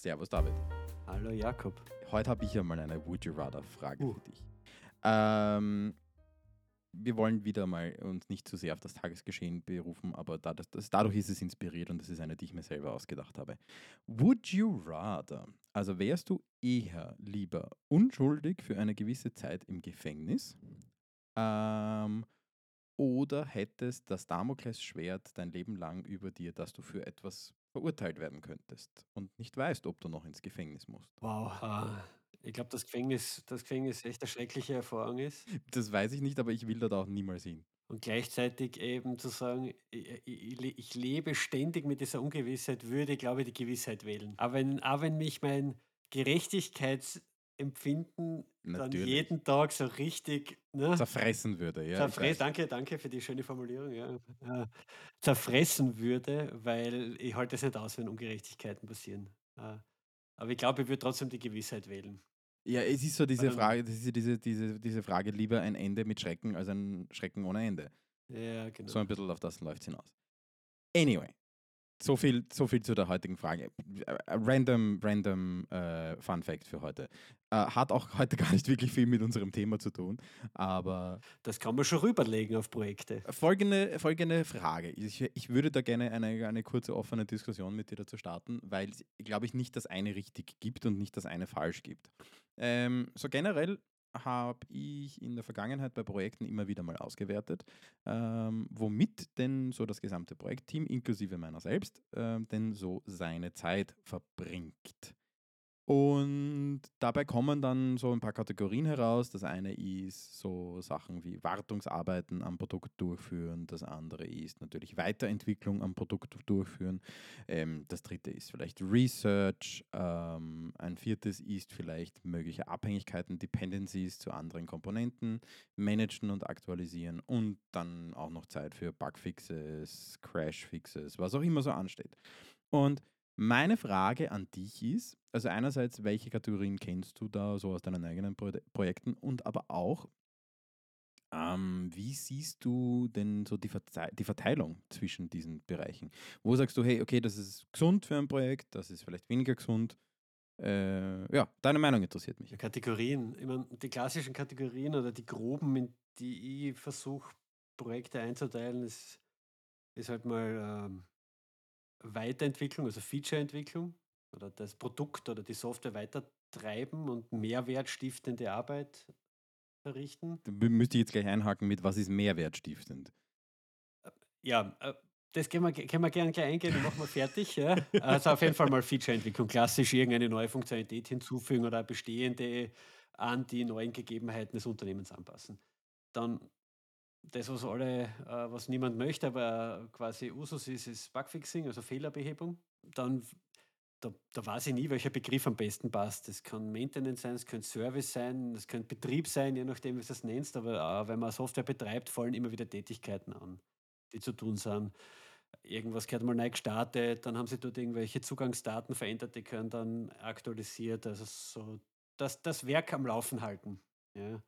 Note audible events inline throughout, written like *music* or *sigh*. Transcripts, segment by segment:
Servus David. Hallo Jakob. Heute habe ich ja mal eine Would You Rather Frage Uh. für dich. Ähm, wir wollen wieder mal uns nicht zu sehr auf das Tagesgeschehen berufen, aber dadurch, das, dadurch ist es inspiriert und das ist eine, die ich mir selber ausgedacht habe. Would you rather, also wärst du eher lieber unschuldig für eine gewisse Zeit im Gefängnis ähm, oder hättest das Damoklesschwert dein Leben lang über dir, dass du für etwas verurteilt werden könntest und nicht weißt, ob du noch ins Gefängnis musst? Wow. Ah, ich glaube, das Gefängnis, das Gefängnis echt eine schreckliche Erfahrung ist. Das weiß ich nicht, aber ich will dort auch niemals hin. Und gleichzeitig eben zu sagen, ich, ich, ich lebe ständig mit dieser Ungewissheit, würde, glaube ich, die Gewissheit wählen. Aber wenn, auch wenn mich mein Gerechtigkeitsempfinden dann Natürlich. jeden Tag so richtig ne, Zerfressen würde, ja. weiß. danke, danke für die schöne Formulierung, ja, äh, zerfressen würde, weil ich halte es nicht aus, wenn Ungerechtigkeiten passieren. Aber ich glaube, ich würde trotzdem die Gewissheit wählen. Ja, es ist so diese dann- Frage, das ist ja diese, diese, diese Frage, lieber ein Ende mit Schrecken als ein Schrecken ohne Ende. Ja, genau. So ein bisschen auf das läuft es hinaus. Anyway, so viel, so viel zu der heutigen Frage. Äh, Random, random äh, Fun Fact für heute. Äh, hat auch heute *laughs* gar nicht wirklich viel mit unserem Thema zu tun, aber Das kann man schon rüberlegen auf Projekte. Folgende, folgende Frage. Ich, ich würde da gerne eine, eine kurze offene Diskussion mit dir dazu starten, weil es, glaube ich, nicht das eine richtig gibt und nicht das eine falsch gibt. Ähm, so generell habe ich in der Vergangenheit bei Projekten immer wieder mal ausgewertet, ähm, womit denn so das gesamte Projektteam, inklusive meiner selbst, ähm, denn so seine Zeit verbringt. Und dabei kommen dann so ein paar Kategorien heraus. Das eine ist so Sachen wie Wartungsarbeiten am Produkt durchführen. Das andere ist natürlich Weiterentwicklung am Produkt durchführen. Ähm, das dritte ist vielleicht Research. Ähm, ein viertes ist vielleicht mögliche Abhängigkeiten, Dependencies zu anderen Komponenten, managen und aktualisieren. Und dann auch noch Zeit für Bugfixes, Crashfixes, was auch immer so ansteht. Und meine Frage an dich ist, also einerseits, welche Kategorien kennst du da so aus deinen eigenen Pro Projekten und aber auch, ähm, wie siehst du denn so die, Vertei die Verteilung zwischen diesen Bereichen? Wo sagst du, hey, okay, das ist gesund für ein Projekt, das ist vielleicht weniger gesund? Äh, ja, deine Meinung interessiert mich. Kategorien. Ich meine, die klassischen Kategorien oder die groben, in die ich versuche, Projekte einzuteilen, ist, ist halt mal ähm, Weiterentwicklung, also Featureentwicklung oder das Produkt oder die Software weitertreiben und mehrwertstiftende Arbeit verrichten. Da mü- müsste ich jetzt gleich einhaken mit, was ist mehrwertstiftend? Ja, äh, das können wir, können wir gerne gleich eingehen und machen wir fertig. Ja. Also auf jeden Fall mal Featureentwicklung. Klassisch irgendeine neue Funktionalität hinzufügen oder bestehende an die neuen Gegebenheiten des Unternehmens anpassen. Dann das, was alle, äh, was niemand möchte, aber quasi Usus ist, ist Bugfixing, also Fehlerbehebung. Dann, da, da weiß ich nie, welcher Begriff am besten passt. Das kann Maintenance sein, es könnte Service sein, es könnte Betrieb sein, je nachdem, wie du es nennst. Aber äh, wenn man Software betreibt, fallen immer wieder Tätigkeiten an, die zu tun sind. Irgendwas gehört mal neu gestartet, dann haben sie dort irgendwelche Zugangsdaten verändert, die können dann aktualisiert. Also so das, das Werk am Laufen halten. Ja.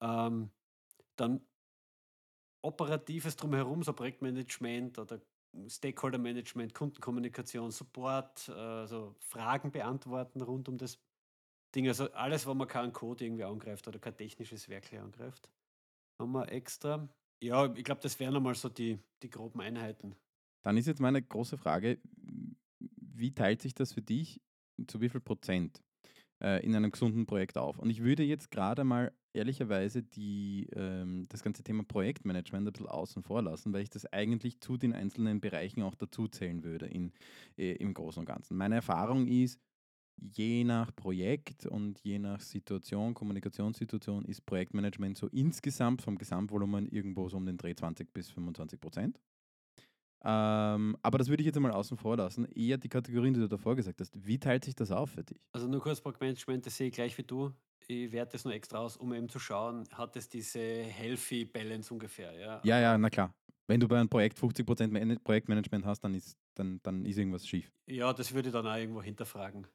Ähm, dann operatives drumherum, so Projektmanagement oder Stakeholder-Management, Kundenkommunikation, Support, also Fragen beantworten rund um das Ding. Also alles, wo man keinen Code irgendwie angreift oder kein technisches Werk angreift, haben wir extra. Ja, ich glaube, das wären einmal so die, die groben Einheiten. Dann ist jetzt meine große Frage, wie teilt sich das für dich, zu wie viel Prozent äh, in einem gesunden Projekt auf? Und ich würde jetzt gerade mal ehrlicherweise die, ähm, das ganze Thema Projektmanagement ein bisschen außen vor lassen, weil ich das eigentlich zu den einzelnen Bereichen auch dazu zählen würde in, äh, im Großen und Ganzen. Meine Erfahrung ist, je nach Projekt und je nach Situation, Kommunikationssituation, ist Projektmanagement so insgesamt vom Gesamtvolumen irgendwo so um den Dreh 20 bis 25 Prozent. Ähm, aber das würde ich jetzt einmal außen vor lassen. Eher die Kategorien, die du davor gesagt hast. Wie teilt sich das auf für dich? Also nur kurz Projektmanagement, das sehe ich gleich wie du. Ich werte es nur extra aus, um eben zu schauen, hat es diese healthy Balance ungefähr. Ja, Ja, ja, na klar. Wenn du bei einem Projekt 50% Man- Projektmanagement hast, dann ist, dann, dann ist irgendwas schief. Ja, das würde ich dann auch irgendwo hinterfragen.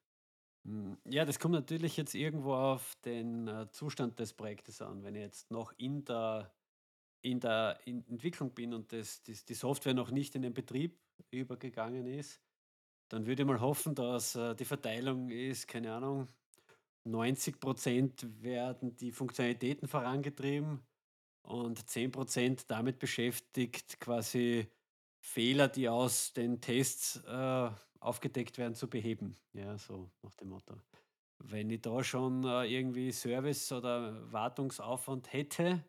Hm, Ja, das kommt natürlich jetzt irgendwo auf den äh, Zustand des Projektes an. Wenn ich jetzt noch in der, in der Entwicklung bin und das, das, die Software noch nicht in den Betrieb übergegangen ist, dann würde ich mal hoffen, dass äh, die Verteilung ist, keine Ahnung, 90% werden die Funktionalitäten vorangetrieben und 10% damit beschäftigt, quasi Fehler, die aus den Tests äh, aufgedeckt werden, zu beheben. Ja, so nach dem Motto. Wenn ich da schon äh, irgendwie Service oder Wartungsaufwand hätte,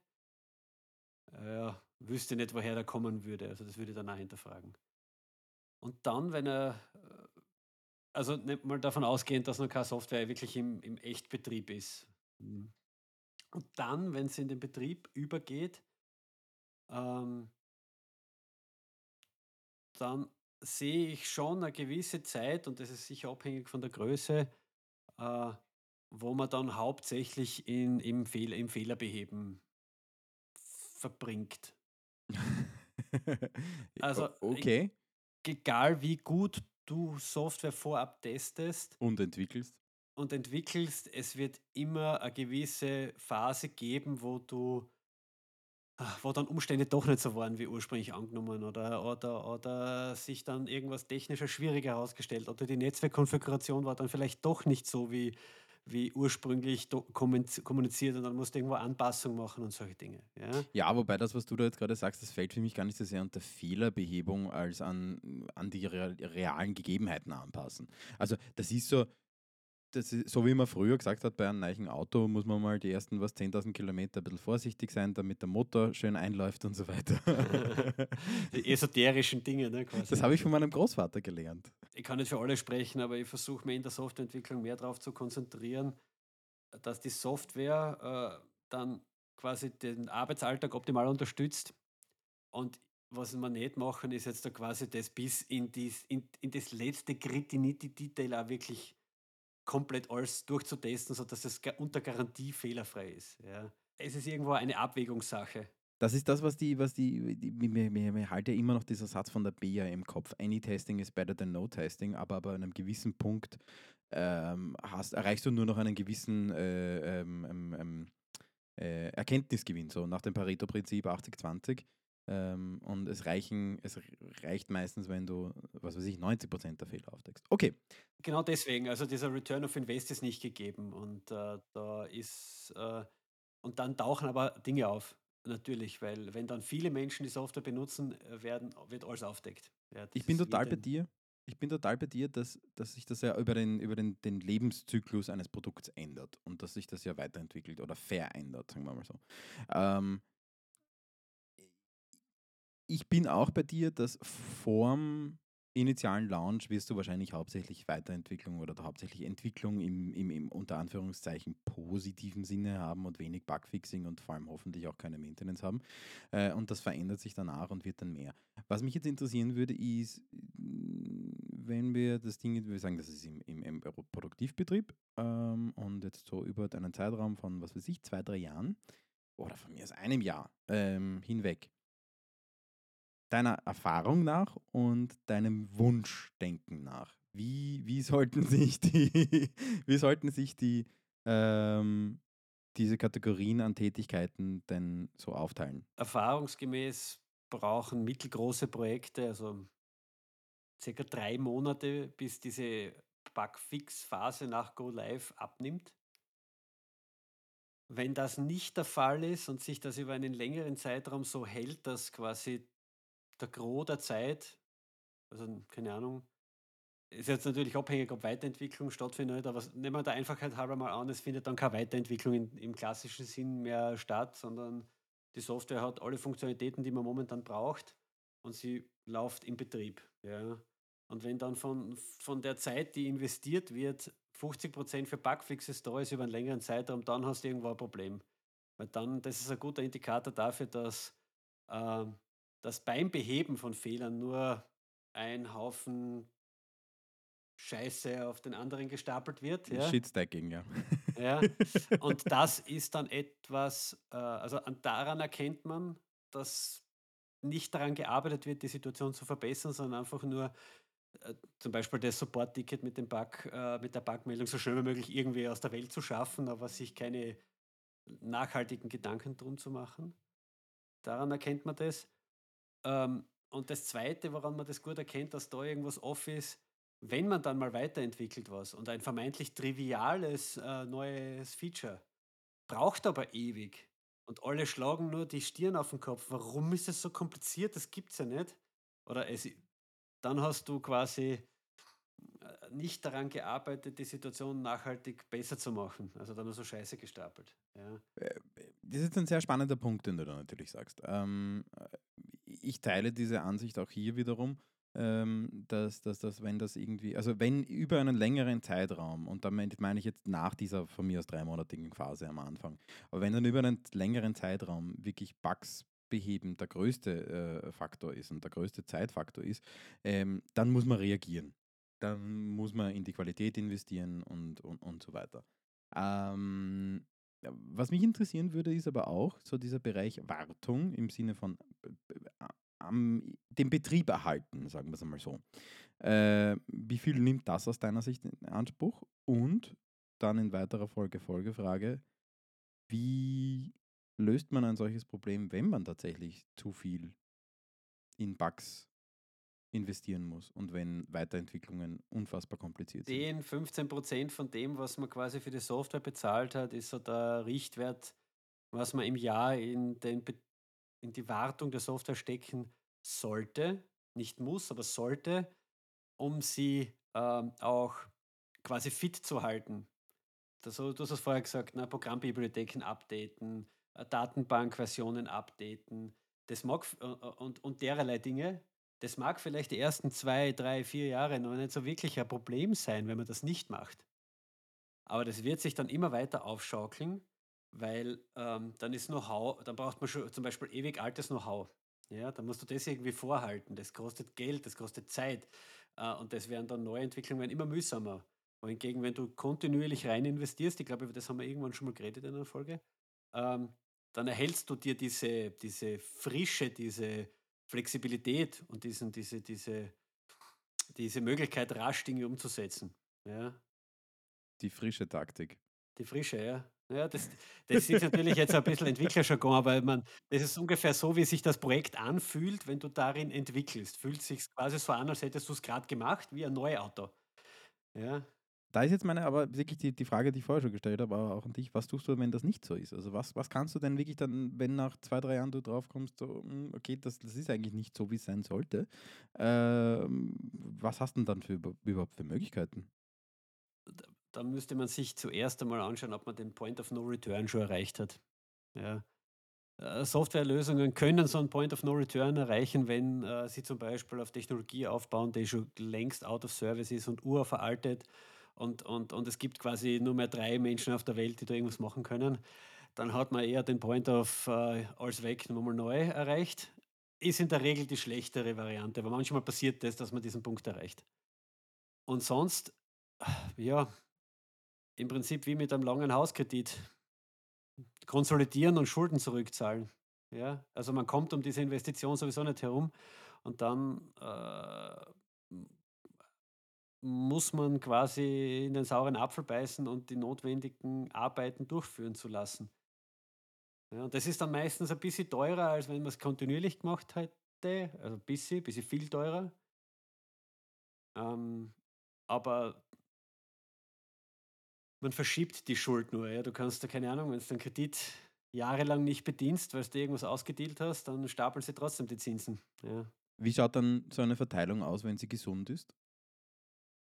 äh, wüsste nicht, woher der kommen würde. Also das würde ich dann auch hinterfragen. Und dann, wenn er, äh, also nicht mal davon ausgehend, dass noch keine Software wirklich im, im Echtbetrieb ist. Mhm. Und dann, wenn es in den Betrieb übergeht, ähm, dann sehe ich schon eine gewisse Zeit, und das ist sicher abhängig von der Größe, äh, wo man dann hauptsächlich in, im, Fehl, im Fehlerbeheben verbringt. *laughs* Also, okay. egal wie gut du Software vorab testest Und entwickelst. und entwickelst, es wird immer eine gewisse Phase geben, wo du Ah, wo dann Umstände doch nicht so waren wie ursprünglich angenommen oder, oder, oder sich dann irgendwas technischer schwieriger herausgestellt oder die Netzwerkkonfiguration war dann vielleicht doch nicht so wie, wie ursprünglich kommuniziert und dann musst du irgendwo Anpassungen machen und solche Dinge. Ja? ja, wobei das, was du da jetzt gerade sagst, das fällt für mich gar nicht so sehr unter Fehlerbehebung als an, an die realen Gegebenheiten anpassen. Also das ist so, das ist, so wie man früher gesagt hat, bei einem neuen Auto muss man mal die ersten was 10.000 Kilometer ein bisschen vorsichtig sein, damit der Motor schön einläuft und so weiter. *laughs* die esoterischen Dinge, ne? Quasi. Das habe ich von meinem Großvater gelernt. Ich kann nicht für alle sprechen, aber ich versuche mir in der Softwareentwicklung mehr darauf zu konzentrieren, dass die Software äh, dann quasi den Arbeitsalltag optimal unterstützt. Und was wir nicht machen, ist jetzt da quasi das bis in, dies, in, in das letzte Gritty-Nitty-Detail auch wirklich komplett alles durchzutesten, sodass es unter Garantie fehlerfrei ist. Ja. Es ist irgendwo eine Abwägungssache. Das ist das, was die, was die, mir, mir, halte immer noch dieser Satz von der BIA im Kopf. Any testing is better than no testing, aber bei einem gewissen Punkt ähm, hast, erreichst du nur noch einen gewissen äh, ähm, ähm, ähm äh, Erkenntnisgewinn, so nach dem Pareto-Prinzip 80-20. Ähm, und es reichen, es reicht meistens, wenn du, was weiß ich, 90% der Fehler aufdeckst. Okay. Genau deswegen, also dieser Return of Invest ist nicht gegeben und äh, da ist, äh, und dann tauchen aber Dinge auf, natürlich, weil wenn dann viele Menschen die Software benutzen, äh, werden, wird alles aufdeckt. Ja, ich bin total bei dir. Ich bin total bei dir, dass, dass sich das ja über, den, über den, den Lebenszyklus eines Produkts ändert und dass sich das ja weiterentwickelt oder verändert, sagen wir mal so. Ähm, ich bin auch bei dir, dass vorm initialen Launch wirst du wahrscheinlich hauptsächlich Weiterentwicklung oder hauptsächlich Entwicklung im, im, im unter Anführungszeichen positiven Sinne haben und wenig Bugfixing und vor allem hoffentlich auch keine Maintenance haben. Äh, und das verändert sich danach und wird dann mehr. Was mich jetzt interessieren würde, ist, wenn wir das Ding, wir sagen, das ist im, im, im Produktivbetrieb ähm, und jetzt so über einen Zeitraum von, was weiß ich, zwei, drei Jahren oder von mir aus einem Jahr ähm, hinweg deiner Erfahrung nach und deinem Wunschdenken nach, wie, wie sollten *laughs* sich die, wie sollten sich die ähm, diese Kategorien an Tätigkeiten denn so aufteilen? Erfahrungsgemäß brauchen mittelgroße Projekte, also circa drei Monate, bis diese Bugfix-Phase nach Go Live abnimmt. Wenn das nicht der Fall ist und sich das über einen längeren Zeitraum so hält, dass quasi der Gros der Zeit, also keine Ahnung, ist jetzt natürlich abhängig, ob Weiterentwicklung stattfindet, aber nehmen wir der Einfachheit halber mal an, es findet dann keine Weiterentwicklung in, im klassischen Sinn mehr statt, sondern die Software hat alle Funktionalitäten, die man momentan braucht und sie läuft im Betrieb. Ja. Und wenn dann von, von der Zeit, die investiert wird, 50% für Bugfixes da ist über einen längeren Zeitraum, dann hast du irgendwo ein Problem. Weil dann, das ist ein guter Indikator dafür, dass äh, dass beim Beheben von Fehlern nur ein Haufen Scheiße auf den anderen gestapelt wird. Ja? Shitstacking, ja. ja. *laughs* Und das ist dann etwas, äh, also daran erkennt man, dass nicht daran gearbeitet wird, die Situation zu verbessern, sondern einfach nur äh, zum Beispiel das Support-Ticket mit dem Bug, äh, mit der Bugmeldung so schnell wie möglich irgendwie aus der Welt zu schaffen, aber sich keine nachhaltigen Gedanken drum zu machen. Daran erkennt man das. Ähm, und das Zweite, woran man das gut erkennt, dass da irgendwas off ist, wenn man dann mal weiterentwickelt was und ein vermeintlich triviales äh, neues Feature braucht aber ewig und alle schlagen nur die Stirn auf den Kopf. Warum ist es so kompliziert? Das gibt's ja nicht. Oder es, dann hast du quasi äh, nicht daran gearbeitet, die Situation nachhaltig besser zu machen. Also dann nur so Scheiße gestapelt. Ja. Äh, das ist ein sehr spannender Punkt, den du da natürlich sagst. Ähm, äh, ich teile diese Ansicht auch hier wiederum, ähm, dass, dass, dass wenn das irgendwie, also wenn über einen längeren Zeitraum, und damit meine ich jetzt nach dieser von mir aus dreimonatigen Phase am Anfang, aber wenn dann über einen längeren Zeitraum wirklich Bugs beheben der größte äh, Faktor ist und der größte Zeitfaktor ist, ähm, dann muss man reagieren. Dann muss man in die Qualität investieren und, und, und so weiter. Ähm, was mich interessieren würde, ist aber auch so dieser Bereich Wartung im Sinne von am, den Betrieb erhalten, sagen wir es einmal so. Äh, wie viel nimmt das aus deiner Sicht in Anspruch? Und dann in weiterer Folge Folgefrage, wie löst man ein solches Problem, wenn man tatsächlich zu viel in Bugs investieren muss und wenn Weiterentwicklungen unfassbar kompliziert sind? 10, 15 Prozent von dem, was man quasi für die Software bezahlt hat, ist so der Richtwert, was man im Jahr in den in die Wartung der Software stecken sollte, nicht muss, aber sollte, um sie ähm, auch quasi fit zu halten. Das, du hast es vorher gesagt, ne, Programmbibliotheken updaten, äh, Datenbankversionen updaten, das mag äh, äh, und, und dererlei Dinge. Das mag vielleicht die ersten zwei, drei, vier Jahre noch nicht so wirklich ein Problem sein, wenn man das nicht macht. Aber das wird sich dann immer weiter aufschaukeln weil ähm, dann ist Know-how, dann braucht man schon zum Beispiel ewig altes Know-how. Ja, dann musst du das irgendwie vorhalten. Das kostet Geld, das kostet Zeit. Äh, und das werden dann Neuentwicklungen immer mühsamer. Wohingegen, wenn du kontinuierlich rein investierst, ich glaube, über das haben wir irgendwann schon mal geredet in einer Folge, ähm, dann erhältst du dir diese, diese Frische, diese Flexibilität und diesen, diese, diese, diese Möglichkeit, rasch Dinge umzusetzen. Ja. Die frische Taktik. Die Frische, ja. Ja, das, das ist natürlich jetzt ein bisschen Entwicklerjargon, aber man, das ist ungefähr so, wie sich das Projekt anfühlt, wenn du darin entwickelst. Fühlt sich quasi so an, als hättest du es gerade gemacht, wie ein Neuauto. Ja. Da ist jetzt meine, aber wirklich die, die Frage, die ich vorher schon gestellt habe, aber auch an dich, was tust du, wenn das nicht so ist? Also was, was kannst du denn wirklich dann, wenn nach zwei, drei Jahren du drauf kommst, so, hm, okay, das, das ist eigentlich nicht so, wie es sein sollte. Ähm, was hast du denn dann für, überhaupt für Möglichkeiten? da müsste man sich zuerst einmal anschauen, ob man den Point of No Return schon erreicht hat. Ja. Äh, Softwarelösungen können so einen Point of No Return erreichen, wenn äh, sie zum Beispiel auf Technologie aufbauen, die schon längst out of service ist und urveraltet und, und, und es gibt quasi nur mehr drei Menschen auf der Welt, die da irgendwas machen können. Dann hat man eher den Point of äh, alles weg, nochmal neu erreicht. Ist in der Regel die schlechtere Variante, aber manchmal passiert das, dass man diesen Punkt erreicht. Und sonst, ja, im Prinzip wie mit einem langen Hauskredit. Konsolidieren und Schulden zurückzahlen. Ja, also man kommt um diese Investition sowieso nicht herum und dann äh, muss man quasi in den sauren Apfel beißen und die notwendigen Arbeiten durchführen zu lassen. Ja, und das ist dann meistens ein bisschen teurer, als wenn man es kontinuierlich gemacht hätte. Also ein bisschen, ein bisschen viel teurer. Ähm, aber man verschiebt die Schuld nur. Ja? Du kannst da keine Ahnung, wenn du den Kredit jahrelang nicht bedienst, weil du irgendwas ausgedealt hast, dann stapeln sie trotzdem die Zinsen. Ja. Wie schaut dann so eine Verteilung aus, wenn sie gesund ist?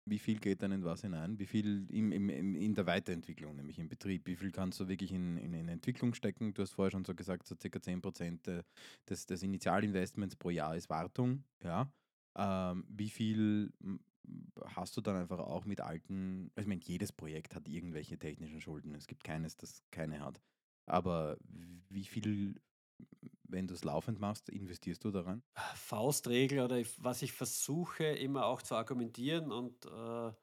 Wie viel geht dann in was hinein? Wie viel im, im, in der Weiterentwicklung, nämlich im Betrieb? Wie viel kannst du wirklich in, in, in Entwicklung stecken? Du hast vorher schon so gesagt, so circa 10% des, des Initialinvestments pro Jahr ist Wartung. Ja. Ähm, wie viel hast du dann einfach auch mit alten, also ich meine, jedes Projekt hat irgendwelche technischen Schulden. Es gibt keines, das keine hat. Aber wie viel, wenn du es laufend machst, investierst du daran? Faustregel oder was ich versuche immer auch zu argumentieren und äh,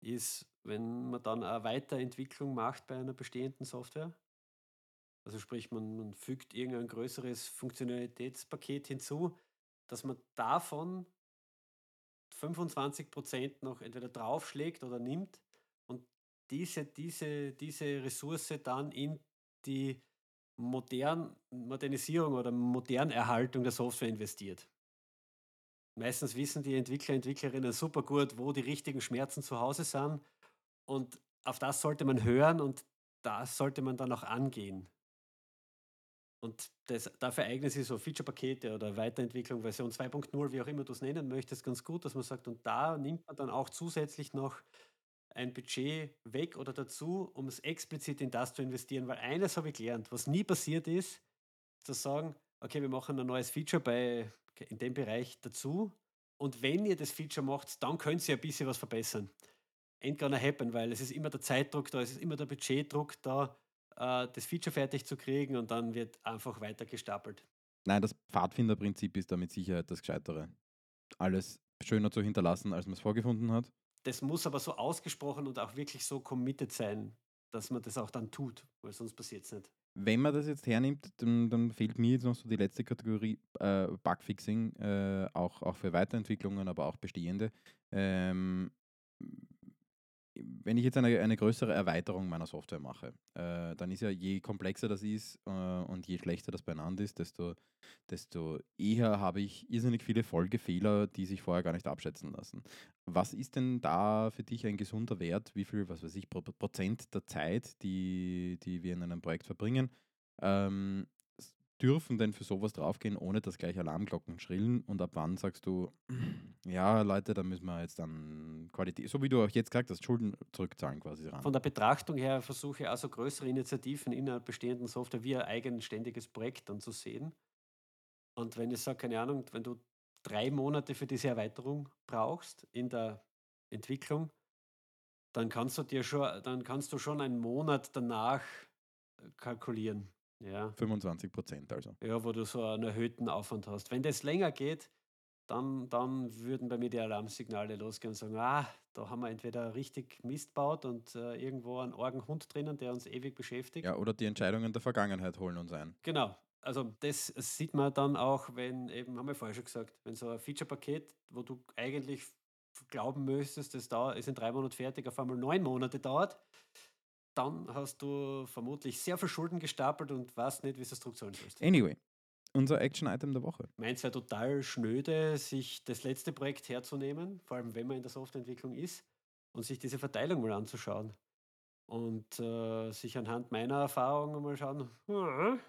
ist, wenn man dann eine Weiterentwicklung macht bei einer bestehenden Software, also sprich, man, man fügt irgendein größeres Funktionalitätspaket hinzu, dass man davon 25 Prozent noch entweder draufschlägt oder nimmt und diese, diese, diese Ressource dann in die modern, Modernisierung oder Modernerhaltung der Software investiert. Meistens wissen die Entwickler, Entwicklerinnen super gut, wo die richtigen Schmerzen zu Hause sind. Und auf das sollte man hören und das sollte man dann auch angehen. Und das, dafür eignen sich so Feature-Pakete oder Weiterentwicklung, Version 2.0, wie auch immer du es nennen möchtest, ganz gut, dass man sagt, und da nimmt man dann auch zusätzlich noch ein Budget weg oder dazu, um es explizit in das zu investieren. Weil eines habe ich gelernt, was nie passiert ist, zu sagen, okay, wir machen ein neues Feature bei, in dem Bereich dazu. Und wenn ihr das Feature macht, dann könnt ihr ein bisschen was verbessern. Ain't gonna happen, weil es ist immer der Zeitdruck da, es ist immer der Budgetdruck da äh, das Feature fertig zu kriegen und dann wird einfach weiter gestapelt. Nein, das Pfadfinderprinzip ist da mit Sicherheit das Gescheitere. Alles schöner zu hinterlassen, als man es vorgefunden hat. Das muss aber so ausgesprochen und auch wirklich so committed sein, dass man das auch dann tut, weil sonst passiert es nicht. Wenn man das jetzt hernimmt, dann, dann, fehlt mir jetzt noch so die letzte Kategorie äh, Bugfixing, äh, auch, auch für Weiterentwicklungen, aber auch bestehende. Ähm, wenn ich jetzt eine, eine größere Erweiterung meiner Software mache, äh, dann ist ja je komplexer das ist äh, und je schlechter das beieinander ist, desto, desto eher habe ich irrsinnig viele Folgefehler, die sich vorher gar nicht abschätzen lassen. Was ist denn da für dich ein gesunder Wert? Wie viel, was weiß ich, Prozent der Zeit, die, die wir in einem Projekt verbringen, ähm, dürfen denn für sowas draufgehen, ohne dass gleich Alarmglocken schrillen? Und ab wann sagst du, ja, Leute, da müssen wir jetzt dann Qualität, so wie du auch jetzt gesagt hast, Schulden zurückzahlen quasi ran? Von der Betrachtung her versuche ich also größere Initiativen in einer bestehenden Software wie ein eigenständiges Projekt dann zu sehen. Und wenn ich sage, keine Ahnung, wenn du drei Monate für diese Erweiterung brauchst in der Entwicklung, dann kannst du dir schon, dann kannst du schon einen Monat danach kalkulieren. Ja. 25 Prozent also. Ja, wo du so einen erhöhten Aufwand hast. Wenn das länger geht, dann, dann würden bei mir die Alarmsignale losgehen und sagen, ah, da haben wir entweder richtig Mist baut und äh, irgendwo einen Orgenhund drinnen, der uns ewig beschäftigt. Ja, oder die Entscheidungen der Vergangenheit holen uns ein. Genau. Also das sieht man dann auch, wenn eben, haben wir vorher schon gesagt, wenn so ein Feature-Paket, wo du eigentlich glauben müsstest, das dauert, ist in drei Monaten fertig, auf einmal neun Monate dauert, dann hast du vermutlich sehr viel Schulden gestapelt und weißt nicht, wie du es zurückzahlen sollst. Anyway, unser Action-Item der Woche. Meins wäre total schnöde, sich das letzte Projekt herzunehmen, vor allem wenn man in der Softwareentwicklung ist, und sich diese Verteilung mal anzuschauen. Und äh, sich anhand meiner Erfahrungen mal schauen, hm,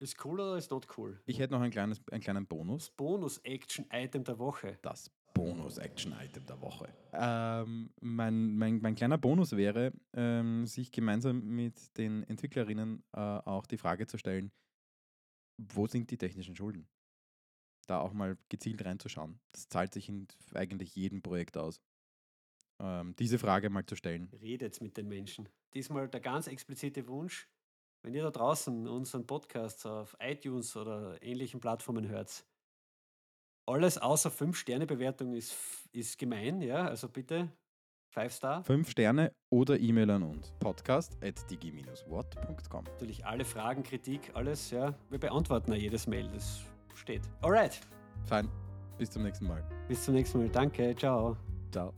ist cool oder ist not cool? Ich hätte noch ein kleines, einen kleinen Bonus. Bonus-Action-Item der Woche. Das Bonus-Action-Item der Woche. Ähm, mein, mein, mein, kleiner Bonus wäre, ähm, sich gemeinsam mit den Entwicklerinnen äh, auch die Frage zu stellen, wo sind die technischen Schulden? Da auch mal gezielt reinzuschauen. Das zahlt sich in eigentlich jedem Projekt aus. Ähm, diese Frage mal zu stellen. Redet mit den Menschen. Diesmal der ganz explizite Wunsch, wenn ihr da draußen unseren Podcast auf iTunes oder ähnlichen Plattformen hört, alles außer 5-Sterne-Bewertung ist, ist gemein, ja. Also bitte 5 Star. 5 Sterne oder E-Mail an uns. Podcast at digi-what.com. Natürlich alle Fragen, Kritik, alles, ja. Wir beantworten ja jedes Mail, das steht. Alright. Fein. Bis zum nächsten Mal. Bis zum nächsten Mal. Danke. Ciao. Ciao.